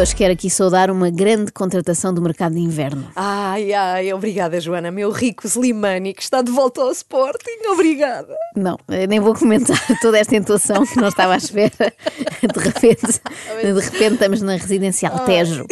Hoje quero aqui saudar uma grande contratação do mercado de inverno. Ai, ai, obrigada, Joana. Meu rico Slimani, que está de volta ao Sporting. Obrigada. Não, eu nem vou comentar toda esta intuação que não estava à espera. De repente, de repente estamos na residencial Tejo.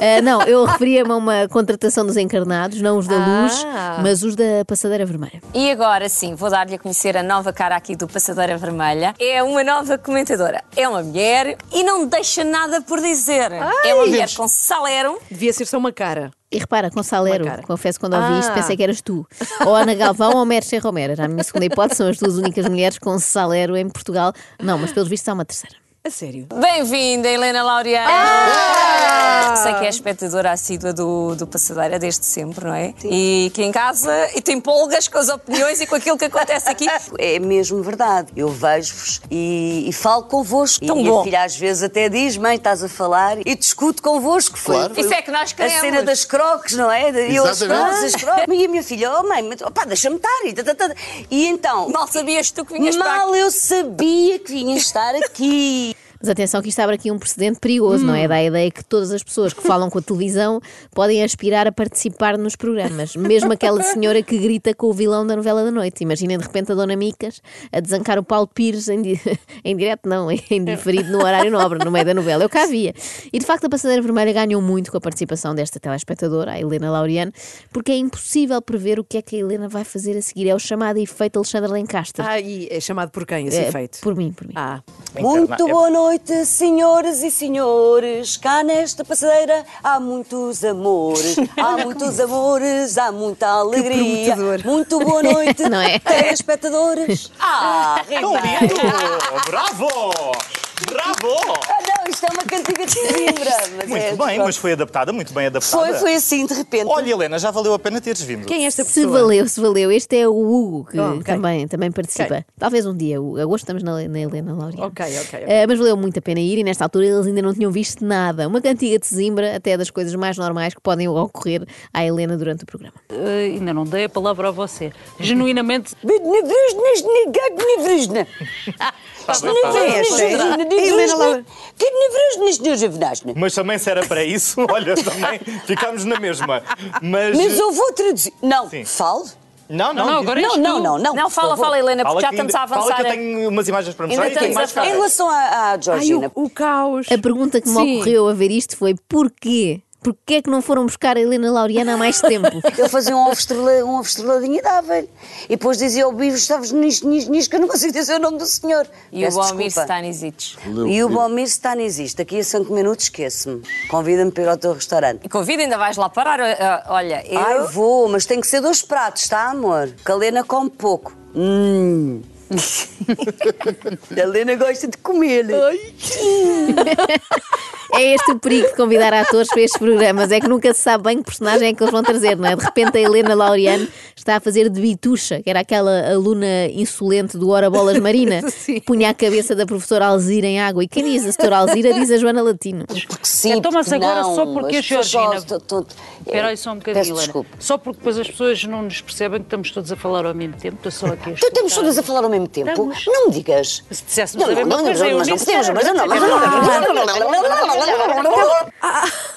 Ah, não, eu referia-me a uma contratação dos encarnados, não os da luz, Ah. mas os da passadeira vermelha. E agora sim, vou dar-lhe a conhecer a nova cara aqui do Passadeira Vermelha. É uma nova comentadora. É uma mulher e não deixa nada por dizer. É uma mulher com salero. Devia ser só uma cara. E repara, com Salero, confesso quando ouvi isto Ah. pensei que eras tu. Ou Ana Galvão ou Merche Romero. Era a minha segunda hipótese, são as duas únicas mulheres com Salero em Portugal. Não, mas pelos vistos há uma terceira. A sério. Bem-vinda, Helena Laureano. Ah! Sei que é espectadora assídua do, do Passadeira desde sempre, não é? E que em casa e tem polgas com as opiniões e com aquilo que acontece aqui. É mesmo verdade. Eu vejo-vos e, e falo convosco. Tão e a bom. minha filha às vezes até diz, mãe, estás a falar e discuto convosco. Foi, Claro. foi Isso é que nós A queremos. cena das croques, não é? De- Eu as croques, as croques. E a minha filha, oh mãe, mas, opá, deixa-me estar. E, e então, Mal sabias tu que vinhas para aqui. mal eu sabia que vinha estar aqui. Mas atenção que isto abre aqui um precedente perigoso, não Hum. é? Da ideia que todas as pessoas que falam com a televisão podem aspirar a participar nos programas. Mesmo aquela senhora que grita com o vilão da novela da noite. Imaginem de repente a Dona Micas a desancar o Paulo Pires em, di- em direto, não, em diferido no horário nobre, no meio da novela. Eu cá via. E de facto a Passadeira Vermelha ganhou muito com a participação desta telespectadora, a Helena Laureano, porque é impossível prever o que é que a Helena vai fazer a seguir. É o chamado efeito Alexandre Lencastre. Ah, e é chamado por quem esse É, efeito? Por mim, por mim. Ah, Muito boa noite, senhoras e senhores. Cá nesta passadeira há muitos amores. Há muitos amores, há muita alegria. Muito boa noite, Não é? telespectadores. Ah, Ribeiro. lindo! Bravo! Bravo! Ah, isto é uma cantiga de Coimbra. mas Muito é- bem, mas foi adaptada, muito bem adaptada. Foi, foi assim, de repente. Olha, Helena, já valeu a pena teres vindo. quem é esta Se pessoa? valeu, se valeu. Este é o Hugo, que Oh, ok. também, também participa. Talvez um dia. O agosto estamos na, na Helena Laureano. Ok, ok, ok. Eh, mas valeu muito a pena ir e nesta altura eles ainda não tinham visto nada. Uma cantiga de Zimbra, até das coisas mais normais que podem ocorrer à Helena durante o programa. Eh, ainda não dei a palavra a você. Genuinamente, Mas também se era para isso, olha, também ficámos na mesma. Mas. Mas eu vou traduzir. Não, Sim. falo? Não, não, Não, agora Não, não, não, não. Não, fala, favor. fala, Helena, Fala porque já estamos a ainda- Fala avançar. que eu tenho umas imagens para mostrar e Em relação à, Georgina, o, o caos. A pergunta que me ocorreu a ver isto foi porquê? Porquê é que não foram buscar a Helena Laureana há mais tempo? Ele fazia um ovo, estrela, um ovo estreladinho e dava-lhe. E depois dizia ao Bivo, estavas nisto, nisto, nisto, que eu não consigo dizer o nome do senhor. E o Peço Bomir desculpa. Stanisic. E o Bomir Stanisic. Daqui a 5 minutos esquece-me. Convida-me para ir ao teu restaurante. E convida, ainda vais lá parar. Olha, eu. Ai, vou, mas tem que ser dois pratos, tá, amor? Que a Lena come pouco. Hum. a Lena gosta de comer. É este o perigo de convidar atores para estes programas, é que nunca se sabe bem que personagem é que eles vão trazer, não é? De repente a Helena Laureano está a fazer de Bitucha, que era aquela aluna insolente do Ora Bolas Marina, Sim. punha a cabeça da professora Alzira em água. E quem diz a setora Alzira diz a Joana Latino. Porque sim, É, toma-se porque agora não, só porque a Georgina- espera aí só um bocadinho, Peço Helena. desculpa. Só porque depois as pessoas não nos percebem que estamos todos a falar ao mesmo tempo. Estou só aqui a Tu estamos todas a falar ao mesmo tempo? Estamos. Não me digas. Se disséssemos Não, a mesma não, coisa, não, eu mas não podemos, mas não, mas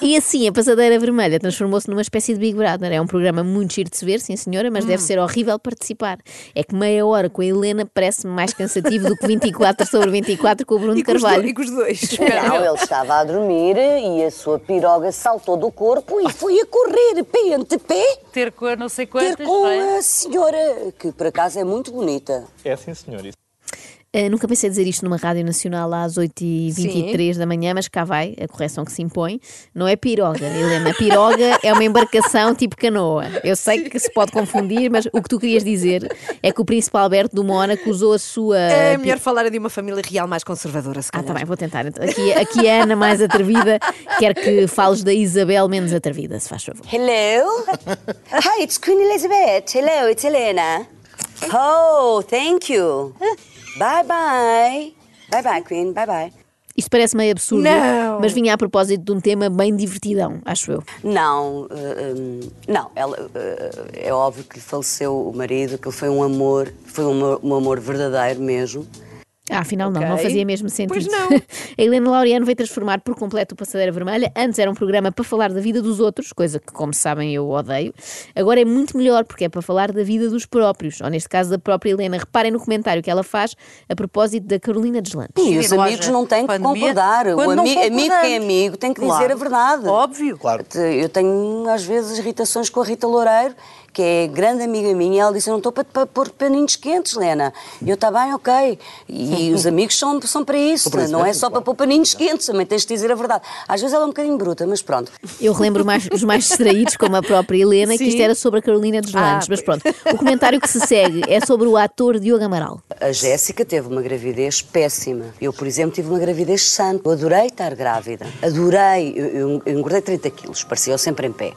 E assim, a Passadeira Vermelha transformou-se numa espécie de Big Brother. É um programa muito giro de se ver, sim senhora, mas deve ser horrível participar. É que meia hora com a Helena parece-me mais cansativo do que 24 sobre 24 com o Bruno E Carvalho. com os dois. Não, ele estava a dormir e a sua piroga saltou do corpo e foi a correr pé ante pé Ter com a não sei ter quantas. com não é? a senhora, que por acaso é muito bonita. É sim, senhor. isso. Uh, nunca pensei dizer isto numa rádio nacional às 8h23 da manhã, mas cá vai a correção que se impõe. Não é piroga, Helena. Piroga é uma embarcação tipo canoa. Eu sei que se pode confundir, mas o que tu querias dizer é que o príncipe Alberto do Mónaco usou a sua. É melhor falar de uma família real mais conservadora, se Ah, calhar. tá bem, vou tentar. Então, Aqui, aqui a Ana mais atrevida quer que fales da Isabel menos atrevida, se faz favor. Hello? Hi, it's Queen Elizabeth. Hello, it's Helena. Oh, thank you. Bye bye. Bye bye, Queen. Bye bye. Isto parece meio absurdo, Não. mas vinha a propósito de um tema bem divertidão, acho eu. Não, hum, não, ela, eh, é óbvio que lhe faleceu o marido, que ele foi um amor, foi um um amor verdadeiro mesmo. Ah, afinal não, Ok. não fazia mesmo sentido. Pois não. a Helena Laureano veio transformar por completo o Passadeira Vermelha. Antes era um programa para falar da vida dos outros, coisa que, como sabem, eu odeio. Agora é muito melhor, porque é para falar da vida dos próprios, ou neste caso da própria Helena. Reparem no comentário que ela faz a propósito da Carolina Deslandes. E os amigos não têm que concordar. O quando não ami- amigo que é amigo tem que Claro. dizer a verdade. Óbvio. Claro. Eu tenho, às vezes, irritações com a Rita Loureiro, que é grande amiga minha, e ela disse: Eu não estou para, para pôr paninhos quentes, Lena. E eu, está bem, ok. E os amigos são, são para isso, não é mesmo, só para pôr paninhos quentes, também tens de dizer a verdade. Às vezes ela é um bocadinho bruta, mas pronto. Eu relembro mais, os mais distraídos, como a própria Helena, que isto Sim. era sobre a Carolina Deslandes. Ah, mas pronto, o comentário que se segue é sobre o ator Diogo Amaral. A Jéssica teve uma gravidez péssima. Eu, por exemplo, tive uma gravidez santa. Eu adorei estar grávida. Adorei. Eu, eu- eu engordei 30 quilos, parecia eu sempre em pé.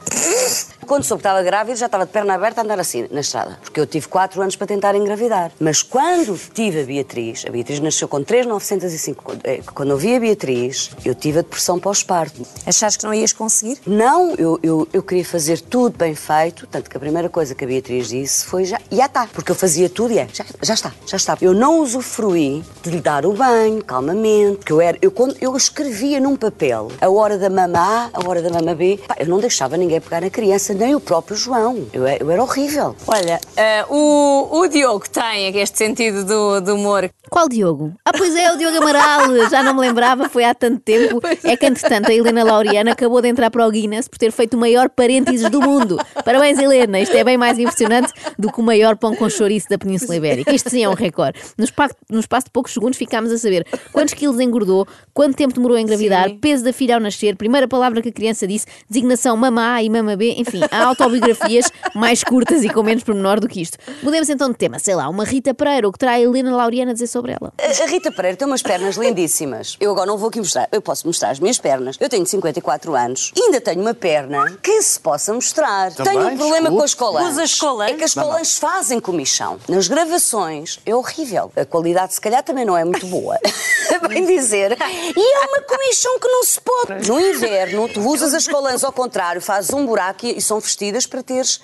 Quando soube que estava grávida, já estava de perna aberta a andar assim, na estrada. Porque eu tive 4 anos para tentar engravidar. Mas quando tive a Beatriz, a Beatriz nasceu com 3,905. Quando- eh, Quando eu vi a Beatriz, eu tive a depressão pós-parto. Achaste que não ias conseguir? Não, eu, eu, eu queria fazer tudo bem feito, tanto que a primeira coisa que a Beatriz disse foi já, já está, porque eu fazia tudo e é, já, já está, já está. Eu não usufruí de lhe dar o banho, calmamente, que eu era, eu, quando, eu escrevia num papel a hora da mama A, a hora da mama B, pá, eu não deixava ninguém pegar na criança, nem o próprio João. Eu, é- eu era horrível. Olha, eh, o, o Diogo tem este sentido do, do humor. Qual Diogo? Ah, pois é, o Diogo Amaral. Já não me lembrava, foi há tanto tempo. É que, entretanto, a Helena Laureana acabou de entrar para o Guinness por ter feito o maior parênteses do mundo. Parabéns, Helena. Isto é bem mais impressionante do que o maior pão com chouriço da Península Ibérica. Isto sim é um recorde. No espaço, no espaço de poucos segundos ficámos a saber quantos quilos engordou, quanto tempo demorou a engravidar, peso da filha ao nascer, primeira palavra que a criança disse, designação mama A e mama B. Enfim, há autobiografias mais curtas e com menos pormenor do que isto. Mudemos então de tema. Sei lá, uma Rita Pereira, o que terá a Helena Laureana a dizer sobre ela? A Rita Pereira tem umas pernas lindíssimas. Eu agora não vou aqui mostrar, eu posso mostrar as minhas pernas. Eu tenho 54 anos e ainda tenho uma perna que se possa mostrar. Também, tenho um problema com as colãs. Usa as colãs? É que as colãs fazem comichão. Nas gravações é horrível. A qualidade, se calhar, também não é muito boa. Bem dizer. E é uma comichão que não se pode. No inverno, tu usas as colãs ao contrário, fazes um buraco e, e são vestidas para teres.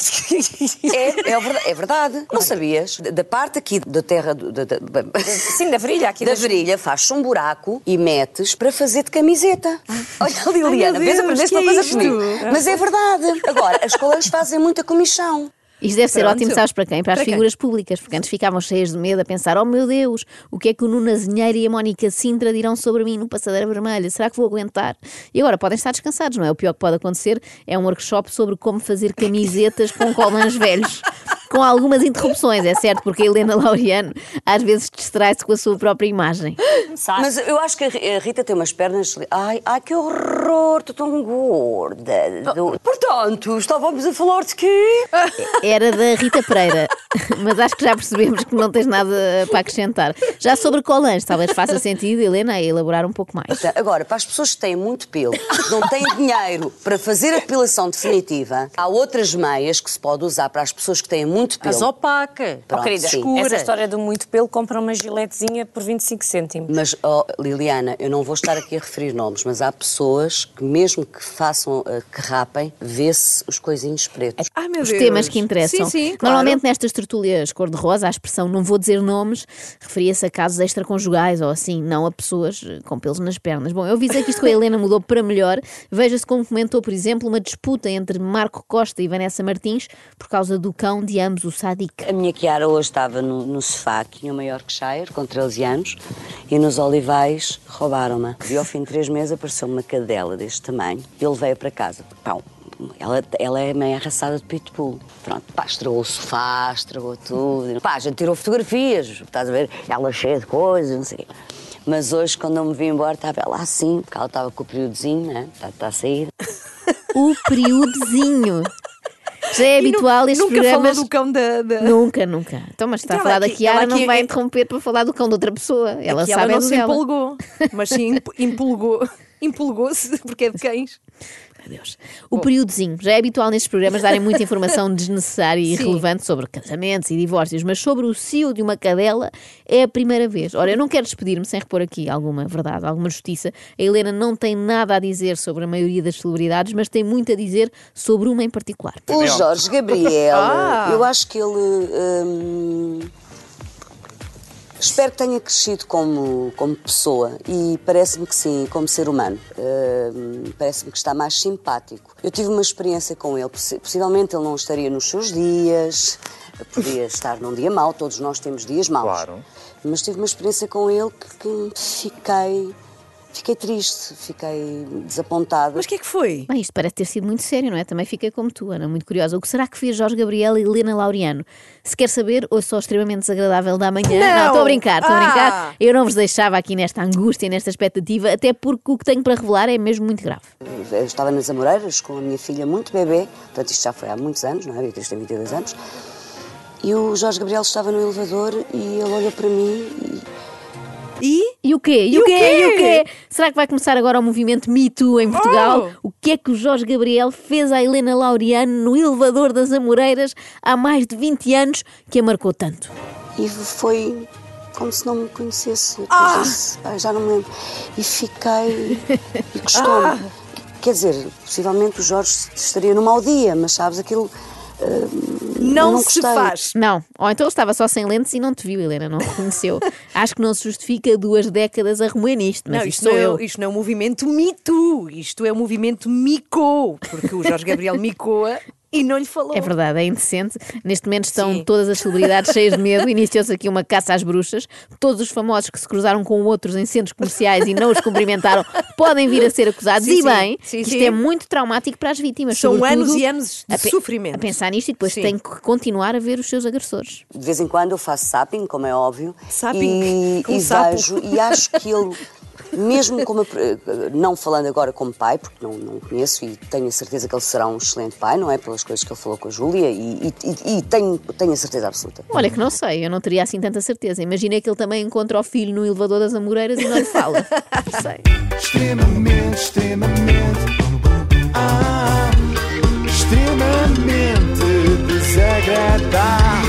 É, é, verdade, é verdade. Não sabias? Da, parte aqui da terra. do- da- da- Sim, da virilha aqui da das- virilha, fazes um buraco e metes para fazer de camiseta. Olha, Liliana, Ai, meu vês, Deus, aprendeste uma é coisa isto? comigo. Mas é verdade. Agora, as colãs fazem muita comichão. Isto deve ser Pronto. ótimo, sabes para quem? Para as Para quem? figuras públicas, porque antes ficavam cheias de medo a pensar: oh meu Deus, o que é que o Nuno Azinheiro e a Mónica Sintra dirão sobre mim no Passadeira Vermelha? Será que vou aguentar? E agora podem estar descansados, não é? O pior que pode acontecer é um workshop sobre como fazer camisetas com colãs velhos. Com algumas interrupções, é certo, porque a Helena Laureano às vezes distrai-se com a sua própria imagem. Sabe? Mas eu acho que a Ri- a Rita tem umas pernas. Ai, ai que horror, estou tão gorda. Portanto, estávamos a falar de quê? Era da Rita Pereira, mas acho que já percebemos que não tens nada para acrescentar. Já sobre colãs, talvez faça sentido, Helena, a elaborar um pouco mais. Tá, Agora, para as pessoas que têm muito pelo, que não têm dinheiro para fazer a depilação definitiva, há outras meias que se pode usar para as pessoas que têm muito pelo. As opacas. Oh, Pronto, querida, sim. essa história do muito pelo compra uma giletezinha por 25 cêntimos. Mas, oh, Liliana, eu não vou estar aqui a referir nomes, mas há pessoas que, mesmo que façam, eh, que rapem, vê-se os coisinhos pretos. Ai, meu Os Deus. temas que interessam. Sim, sim, claro. Normalmente nestas tertúlias cor-de-rosa, a expressão não vou dizer nomes referia-se a casos extraconjugais ou assim, não a pessoas eh, com pelos nas pernas. Bom, eu avisei que isto com a Helena mudou para melhor. Veja-se como comentou, por exemplo, uma disputa entre Marco Costa e Vanessa Martins por causa do cão de ambos, o Sadik. A minha Chiara hoje estava no, no sofá, que tinha o maior que Shire, com 13 anos, e nos olivais roubaram-me. E ao fim de três meses apareceu uma cadela deste tamanho e ele veio para casa. Pão, ela, ela é meio arraçada de pitbull. Pronto, pá, estragou o sofá, estragou tudo. Pá, a gente tirou fotografias, estás a ver? Ela cheia de coisas, não sei. Mas hoje, quando eu me vim embora, estava ela assim, porque ela estava com o períodozinho, né? Está, está a sair. O períodozinho. Já é E nu- habitual estes nunca programas. falou do cão da. da... Nunca, nunca. Então, mas está Então, a falar ela da ela não vai interromper para falar do cão de outra pessoa. Ela sabe ela é não se dela. empolgou, mas sim emp- empolgou. Empolgou-se porque é de cães. Deus. O períodozinho. Já é habitual nestes programas darem muita informação desnecessária e Sim. irrelevante sobre casamentos e divórcios, mas sobre o cio de uma cadela é a primeira vez. Ora, eu não quero despedir-me sem repor aqui alguma verdade, alguma justiça. A Helena não tem nada a dizer sobre a maioria das celebridades, mas tem muito a dizer sobre uma em particular. O Jorge Gabriel, Ah. eu acho que ele. hum, espero que tenha crescido como, como pessoa e parece-me que sim, como ser humano. Hum, parece-me que está mais simpático. Eu tive uma experiência com ele, possi- possivelmente ele não estaria nos seus dias, podia estar num dia mau, todos nós temos dias maus. Claro. Mas tive uma experiência com ele que, que fiquei. Fiquei triste, fiquei desapontada. Mas o que é que foi? Bem, isto parece ter sido muito sério, não é? Também fiquei como tu, Ana, muito curiosa. O que será que fez Jorge Gabriel e Helena Laureano? Se quer saber, ou só extremamente desagradável da manhã. Não! estou a brincar, estou a Ah! brincar. Eu não vos deixava aqui nesta angústia e nesta expectativa, até porque o que tenho para revelar é mesmo muito grave. Eu estava nas Amoreiras com a minha filha muito bebê, portanto isto já foi há muitos anos, não é? A Beatriz tem 22 anos. E o Jorge Gabriel estava no elevador e ele olhou para mim e E? O quê? E, E o o quê? quê? E o quê? Será que vai começar agora o movimento Me Too em Portugal? Oh! O que é que o Jorge Gabriel fez à Helena Laureano no elevador das Amoreiras há mais de 20 anos que a marcou tanto? E foi como se não me conhecesse. Ah! disse, "Ai, já não me lembro. E fiquei. E custou-me. Ah! Quer dizer, possivelmente o Jorge estaria num mau dia, mas sabes, aquilo. Não, não se faz. Não, ou então ele estava só sem lentes e não te viu, Helena, não reconheceu. Acho que não se justifica duas décadas a remoer nisto, mas Não, isto isto não, eu. é, isto não é um movimento Me Too, isto é um movimento Micou, porque o Jorge Gabriel micoa e não lhe falou. É verdade, é indecente. Neste momento estão Sim. todas as celebridades cheias de medo. Iniciou-se aqui uma caça às bruxas. Todos os famosos que se cruzaram com outros em centros comerciais e não os cumprimentaram podem vir a ser acusados. Sim, e bem, Sim, isto sim. é muito traumático para as vítimas. São anos e anos de a sofrimento. A pensar nisto e depois Sim. tem que continuar a ver os seus agressores. De vez em quando eu faço sapping, como é óbvio. Zapping, E, e vejo, e acho que ele, mesmo como, eh, não falando agora como pai, porque não, não conheço e tenho a certeza que ele será um excelente pai, não é? Pelas coisas que ele falou com a Júlia e, e, e tenho, tenho a certeza absoluta. Olha, que não sei, eu não teria assim tanta certeza. Imaginei que ele também encontra o filho no elevador das Amoreiras e não lhe fala. não sei. Extremamente, extremamente. Ah, extremamente desagradável.